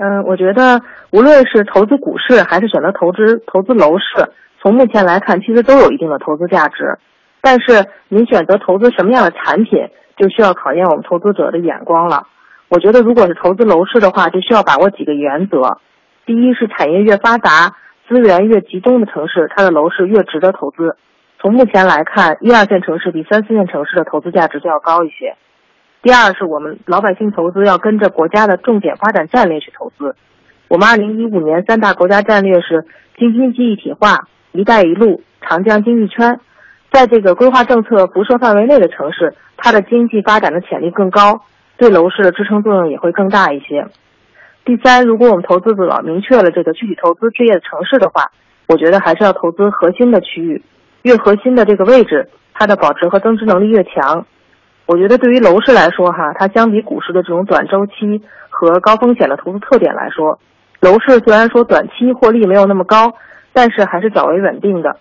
Speaker 33: 嗯，我觉得无论是投资股市还是选择投资投资楼市，从目前来看，其实都有一定的投资价值。但是您选择投资什么样的产品，就需要考验我们投资者的眼光了。我觉得，如果是投资楼市的话，就需要把握几个原则。第一是产业越发达、资源越集中的城市，它的楼市越值得投资。从目前来看，一二线城市比三四线城市的投资价值就要高一些。第二是我们老百姓投资要跟着国家的重点发展战略去投资。我们二零一五年三大国家战略是京津冀一体化、一带一路、长江经济圈。在这个规划政策辐射范围内的城市，它的经济发展的潜力更高，对楼市的支撑作用也会更大一些。第三，如果我们投资者明确了这个具体投资置业的城市的话，我觉得还是要投资核心的区域，越核心的这个位置，它的保值和增值能力越强。我觉得对于楼市来说，哈，它相比股市的这种短周期和高风险的投资特点来说，楼市虽然说短期获利没有那么高，但是还是较为稳定的。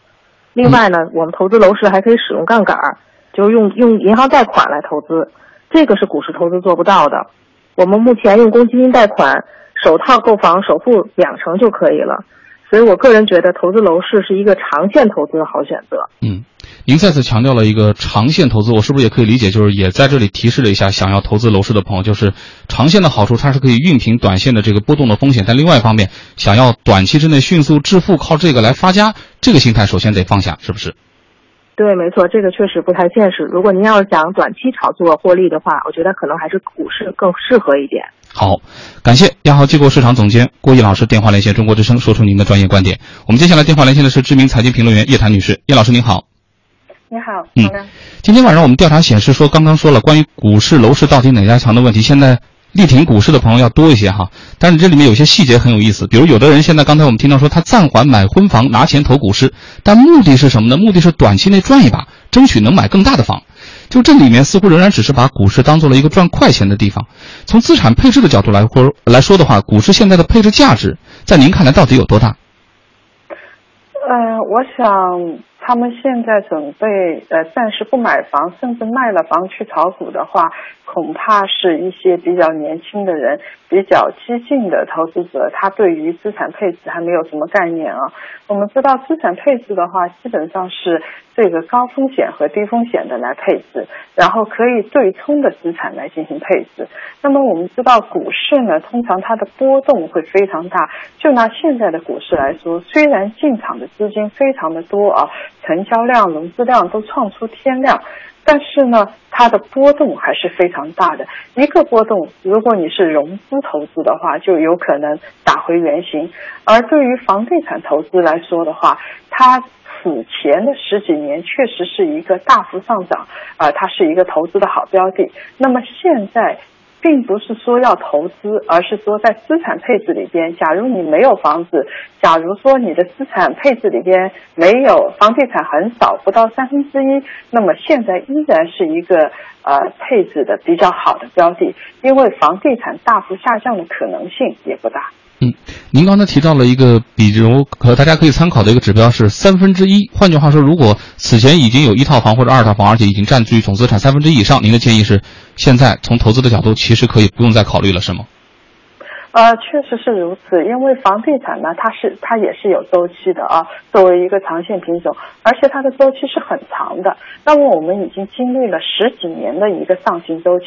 Speaker 33: 另外呢，我们投资楼市还可以使用杠杆儿，就是用用银行贷款来投资，这个是股市投资做不到的。我们目前用公积金贷款，首套购房首付两成就可以了。所以我个人觉得，投资楼市是一个长线投资的好选择。
Speaker 3: 嗯，您再次强调了一个长线投资，我是不是也可以理解，就是也在这里提示了一下想要投资楼市的朋友，就是长线的好处，它是可以熨平短线的这个波动的风险，但另外一方面，想要短期之内迅速致富，靠这个来发家，这个心态首先得放下，是不是？
Speaker 33: 对，没错，这个确实不太现实。如果您要是想短期炒作获利的话，我觉得可能还是股市更适合一点。
Speaker 3: 好，感谢亚豪机构市场总监郭毅老师电话连线中国之声，说出您的专业观点。我们接下来电话连线的是知名财经评论员叶檀女士，叶老师您好。
Speaker 34: 你好，
Speaker 3: 嗯，今天晚上我们调查显示说，刚刚说了关于股市、楼市到底哪家强的问题，现在力挺股市的朋友要多一些哈。但是这里面有些细节很有意思，比如有的人现在刚才我们听到说他暂缓买婚房，拿钱投股市，但目的是什么呢？目的是短期内赚一把，争取能买更大的房。就这里面似乎仍然只是把股市当做了一个赚快钱的地方。从资产配置的角度来或来说的话，股市现在的配置价值，在您看来到底有多大？
Speaker 34: 呃，我想他们现在准备呃暂时不买房，甚至卖了房去炒股的话，恐怕是一些比较年轻的人、比较激进的投资者，他对于资产配置还没有什么概念啊。我们知道资产配置的话，基本上是这个高风险和低风险的来配置，然后可以对冲的资产来进行配置。那么我们知道股市呢，通常它的波动会非常大。就拿现在的股市来说，虽然进场的资金非常的多啊，成交量、融资量都创出天量，但是呢，它的波动还是非常大的。一个波动，如果你是融资投资的话，就有可能打回原形。而对于房地产投资来说的话，它此前的十几年确实是一个大幅上涨，啊、呃，它是一个投资的好标的。那么现在。并不是说要投资，而是说在资产配置里边，假如你没有房子，假如说你的资产配置里边没有房地产很少，不到三分之一，那么现在依然是一个呃配置的比较好的标的，因为房地产大幅下降的可能性也不大。
Speaker 3: 嗯，您刚才提到了一个比如可大家可以参考的一个指标是三分之一。换句话说，如果此前已经有一套房或者二套房，而且已经占据总资产三分之一以上，您的建议是，现在从投资的角度，其实可以不用再考虑了，是吗？
Speaker 34: 呃，确实是如此，因为房地产呢，它是它也是有周期的啊，作为一个长线品种，而且它的周期是很长的。那么我们已经经历了十几年的一个上行周期，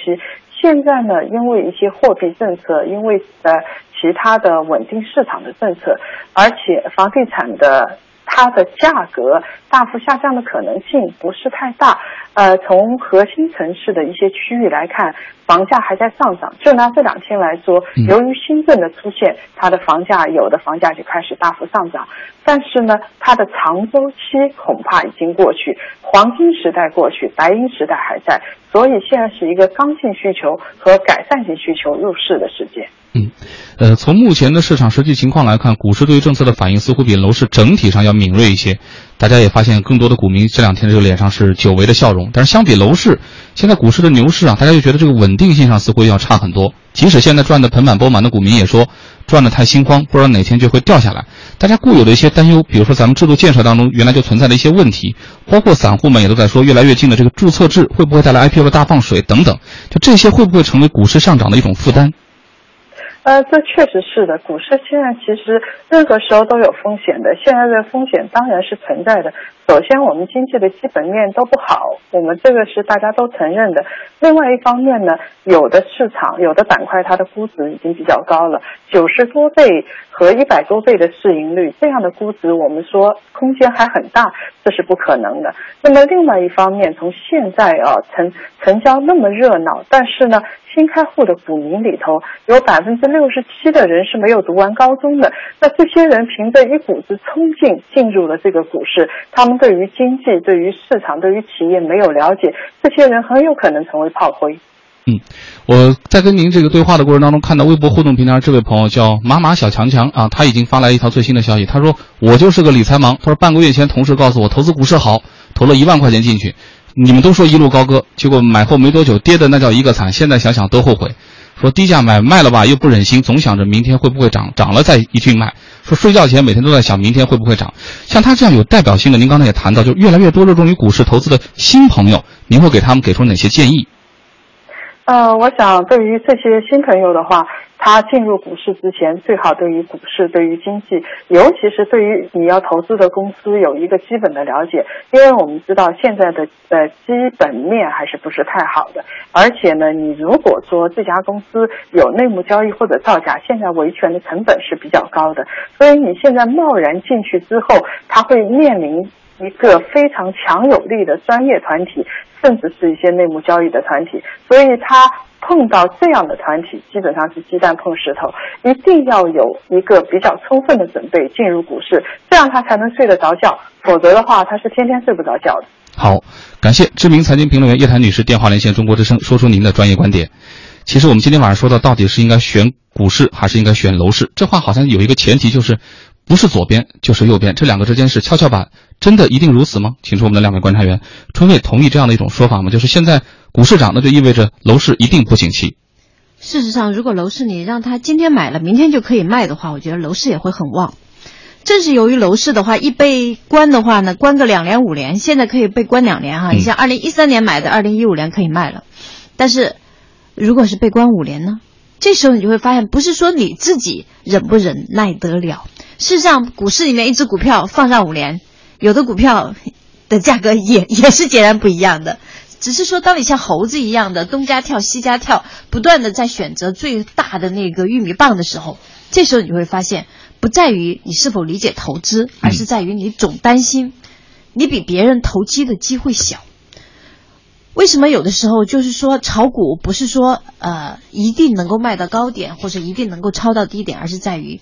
Speaker 34: 现在呢，因为一些货币政策，因为呃其他的稳定市场的政策，而且房地产的。它的价格大幅下降的可能性不是太大，呃，从核心城市的一些区域来看，房价还在上涨。就拿这两天来说，由于新政的出现，它的房价有的房价就开始大幅上涨。但是呢，它的长周期恐怕已经过去，黄金时代过去，白银时代还在，所以现在是一个刚性需求和改善性需求入市的时间。
Speaker 3: 嗯，呃，从目前的市场实际情况来看，股市对于政策的反应似乎比楼市整体上要敏锐一些。大家也发现，更多的股民这两天这个脸上是久违的笑容。但是相比楼市，现在股市的牛市啊，大家就觉得这个稳定性上似乎要差很多。即使现在赚得盆满钵满的股民也说，赚得太心慌，不知道哪天就会掉下来。大家固有的一些担忧，比如说咱们制度建设当中原来就存在的一些问题，包括散户们也都在说，越来越近的这个注册制会不会带来 IPO 的大放水等等，就这些会不会成为股市上涨的一种负担？
Speaker 34: 呃，这确实是的。股市现在其实任何时候都有风险的，现在的风险当然是存在的。首先，我们经济的基本面都不好，我们这个是大家都承认的。另外一方面呢，有的市场、有的板块它的估值已经比较高了，九十多倍和一百多倍的市盈率，这样的估值我们说空间还很大，这是不可能的。那么另外一方面，从现在啊成成交那么热闹，但是呢，新开户的股民里头有百分之六十七的人是没有读完高中的，那这些人凭着一股子冲劲进入了这个股市，他们。对于经济、对于市场、对于企业没有了解，这些人很有可能成为炮灰。
Speaker 3: 嗯，我在跟您这个对话的过程当中，看到微博互动平台这位朋友叫马马小强强啊，他已经发来一条最新的消息，他说我就是个理财盲，他说半个月前同事告诉我投资股市好，投了一万块钱进去，你们都说一路高歌，结果买后没多久跌的那叫一个惨，现在想想都后悔。说低价买卖了吧，又不忍心，总想着明天会不会涨，涨了再一去卖。说睡觉前每天都在想明天会不会涨。像他这样有代表性的，您刚才也谈到，就越来越多热衷于股市投资的新朋友，您会给他们给出哪些建议？
Speaker 34: 呃，我想对于这些新朋友的话。他进入股市之前，最好对于股市、对于经济，尤其是对于你要投资的公司有一个基本的了解。因为我们知道现在的呃基本面还是不是太好的，而且呢，你如果说这家公司有内幕交易或者造假，现在维权的成本是比较高的。所以你现在贸然进去之后，他会面临一个非常强有力的专业团体，甚至是一些内幕交易的团体，所以他。碰到这样的团体，基本上是鸡蛋碰石头，一定要有一个比较充分的准备进入股市，这样他才能睡得着觉，否则的话他是天天睡不着觉的。
Speaker 3: 好，感谢知名财经评论员叶檀女士电话连线中国之声，说出您的专业观点。其实我们今天晚上说到，到底是应该选股市还是应该选楼市？这话好像有一个前提，就是不是左边就是右边，这两个之间是跷跷板，真的一定如此吗？请出我们的两位观察员，春卫同意这样的一种说法吗？就是现在。股市涨，那就意味着楼市一定不景气。
Speaker 2: 事实上，如果楼市你让他今天买了，明天就可以卖的话，我觉得楼市也会很旺。正是由于楼市的话，一被关的话呢，关个两年五年，现在可以被关两年哈。你像二零一三年买的，二零一五年可以卖了。但是，如果是被关五年呢？这时候你就会发现，不是说你自己忍不忍耐得了。事实上，股市里面一只股票放上五年，有的股票的价格也 也是截然不一样的。只是说，当你像猴子一样的东家跳西家跳，不断的在选择最大的那个玉米棒的时候，这时候你会发现，不在于你是否理解投资，而是在于你总担心你比别人投机的机会小。为什么有的时候就是说炒股不是说呃一定能够卖到高点，或者一定能够抄到低点，而是在于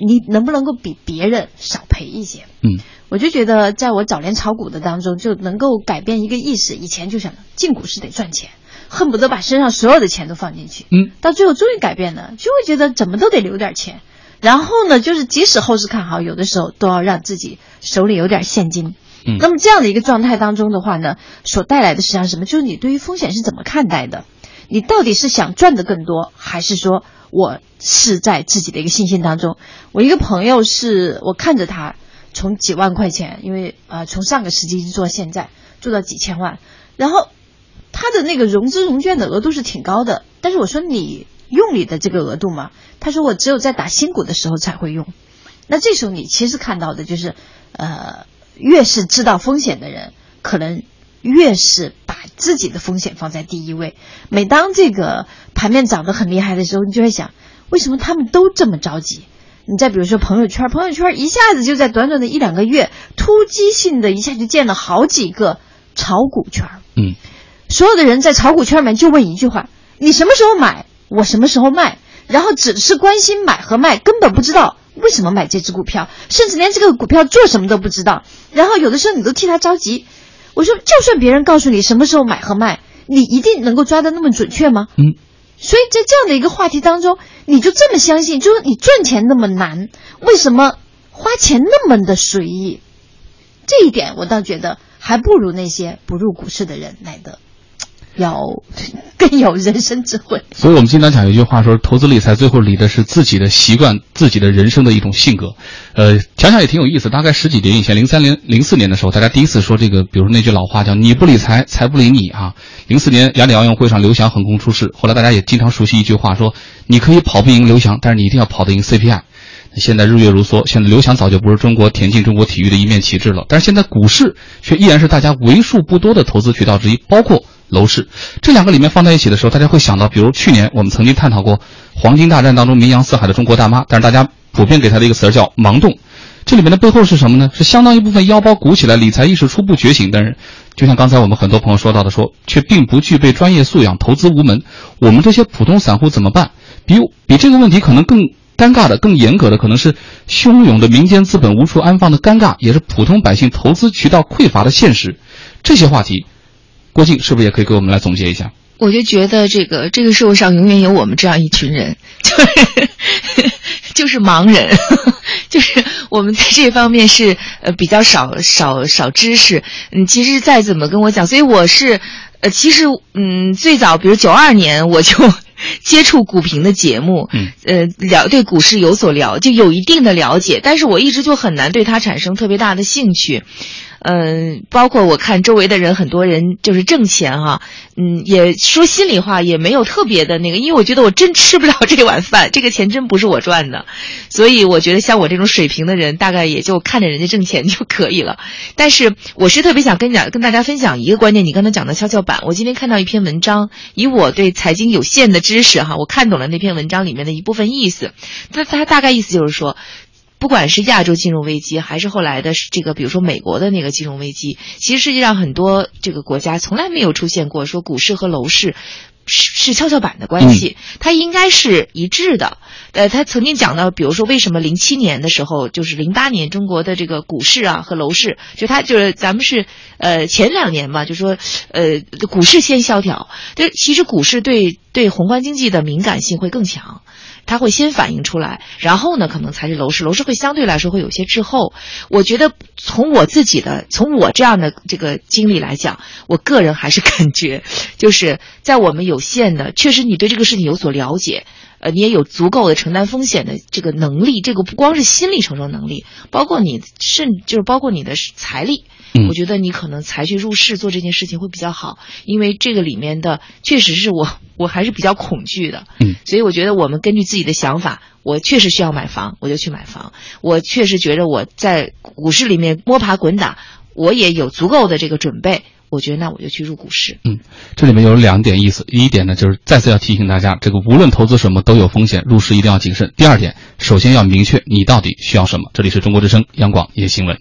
Speaker 2: 你能不能够比别人少赔一些。
Speaker 3: 嗯。
Speaker 2: 我就觉得，在我早年炒股的当中，就能够改变一个意识。以前就想进股市得赚钱，恨不得把身上所有的钱都放进去。
Speaker 3: 嗯，
Speaker 2: 到最后终于改变了，就会觉得怎么都得留点钱。然后呢，就是即使后市看好，有的时候都要让自己手里有点现金。
Speaker 3: 嗯，
Speaker 2: 那么这样的一个状态当中的话呢，所带来的实际上什么？就是你对于风险是怎么看待的？你到底是想赚的更多，还是说我是在自己的一个信心当中？我一个朋友是我看着他。从几万块钱，因为呃，从上个世纪做到现在，做到几千万，然后他的那个融资融券的额度是挺高的。但是我说你用你的这个额度吗？他说我只有在打新股的时候才会用。那这时候你其实看到的就是，呃，越是知道风险的人，可能越是把自己的风险放在第一位。每当这个盘面涨得很厉害的时候，你就会想，为什么他们都这么着急？你再比如说朋友圈，朋友圈一下子就在短短的一两个月，突击性的一下就建了好几个炒股圈。
Speaker 3: 嗯，
Speaker 2: 所有的人在炒股圈里面就问一句话：你什么时候买？我什么时候卖？然后只是关心买和卖，根本不知道为什么买这只股票，甚至连这个股票做什么都不知道。然后有的时候你都替他着急。我说，就算别人告诉你什么时候买和卖，你一定能够抓得那么准确吗？
Speaker 3: 嗯。
Speaker 2: 所以在这样的一个话题当中，你就这么相信，就是你赚钱那么难，为什么花钱那么的随意？这一点我倒觉得还不如那些不入股市的人来的要 更有人生智慧。
Speaker 3: 所以我们经常讲一句话说，投资理财最后理的是自己的习惯、自己的人生的一种性格。呃，想想也挺有意思。大概十几年以前，零三年、零四年的时候，大家第一次说这个，比如那句老话叫“你不理财，财不理你”啊。零四年雅典奥运会上，刘翔横空出世。后来大家也经常熟悉一句话说：“你可以跑不赢刘翔，但是你一定要跑得赢 CPI。”现在日月如梭，现在刘翔早就不是中国田径、中国体育的一面旗帜了。但是现在股市却依然是大家为数不多的投资渠道之一，包括楼市。这两个里面放在一起的时候，大家会想到，比如去年我们曾经探讨过黄金大战当中名扬四海的中国大妈，但是大家普遍给她的一个词儿叫盲动。这里面的背后是什么呢？是相当一部分腰包鼓起来、理财意识初步觉醒的人。就像刚才我们很多朋友说到的，说却并不具备专业素养，投资无门。我们这些普通散户怎么办？比比这个问题可能更尴尬的、更严格的，可能是汹涌的民间资本无处安放的尴尬，也是普通百姓投资渠道匮乏的现实。这些话题，郭靖是不是也可以给我们来总结一下？
Speaker 4: 我就觉得这个这个社会上永远有我们这样一群人，就 是就是盲人，就是我们在这方面是呃比较少少少知识。嗯，其实再怎么跟我讲，所以我是呃其实嗯最早比如九二年我就 接触股评的节目，
Speaker 3: 嗯
Speaker 4: 呃了对股市有所了就有一定的了解，但是我一直就很难对它产生特别大的兴趣。嗯，包括我看周围的人，很多人就是挣钱哈、嗯，也说心里话，也没有特别的那个，因为我觉得我真吃不了这碗饭，这个钱真不是我赚的，所以我觉得像我这种水平的人，大概也就看着人家挣钱就可以了。但是我是特别想跟你讲跟大家分享一个观念，你刚才讲的跷跷板，我今天看到一篇文章，以我对财经有限的知识哈，我看懂了那篇文章里面的一部分意思，它它大概意思就是说。不管是亚洲金融危机，还是后来的这个，比如说美国的那个金融危机，其实世界上很多这个国家从来没有出现过说股市和楼市是是跷跷板的关系，它应该是一致的。呃，他曾经讲到，比如说为什么零七年的时候，就是零八年中国的这个股市啊和楼市，就他就是咱们是呃前两年吧，就说呃股市先萧条，但其实股市对对宏观经济的敏感性会更强。它会先反映出来，然后呢，可能才是楼市。楼市会相对来说会有些滞后。我觉得从我自己的，从我这样的这个经历来讲，我个人还是感觉，就是在我们有限的，确实你对这个事情有所了解，呃，你也有足够的承担风险的这个能力。这个不光是心理承受能力，包括你甚就是包括你的财力。我觉得你可能才去入市做这件事情会比较好，因为这个里面的确实是我 我还是比较恐惧的，
Speaker 3: 嗯，
Speaker 4: 所以我觉得我们根据自己的想法，我确实需要买房，我就去买房。我确实觉得我在股市里面摸爬滚打，我也有足够的这个准备，我觉得那我就去入股市。
Speaker 3: 嗯，这里面有两点意思，第一点呢就是再次要提醒大家，这个无论投资什么都有风险，入市一定要谨慎。第二点，首先要明确你到底需要什么。这里是中国之声央广夜新闻。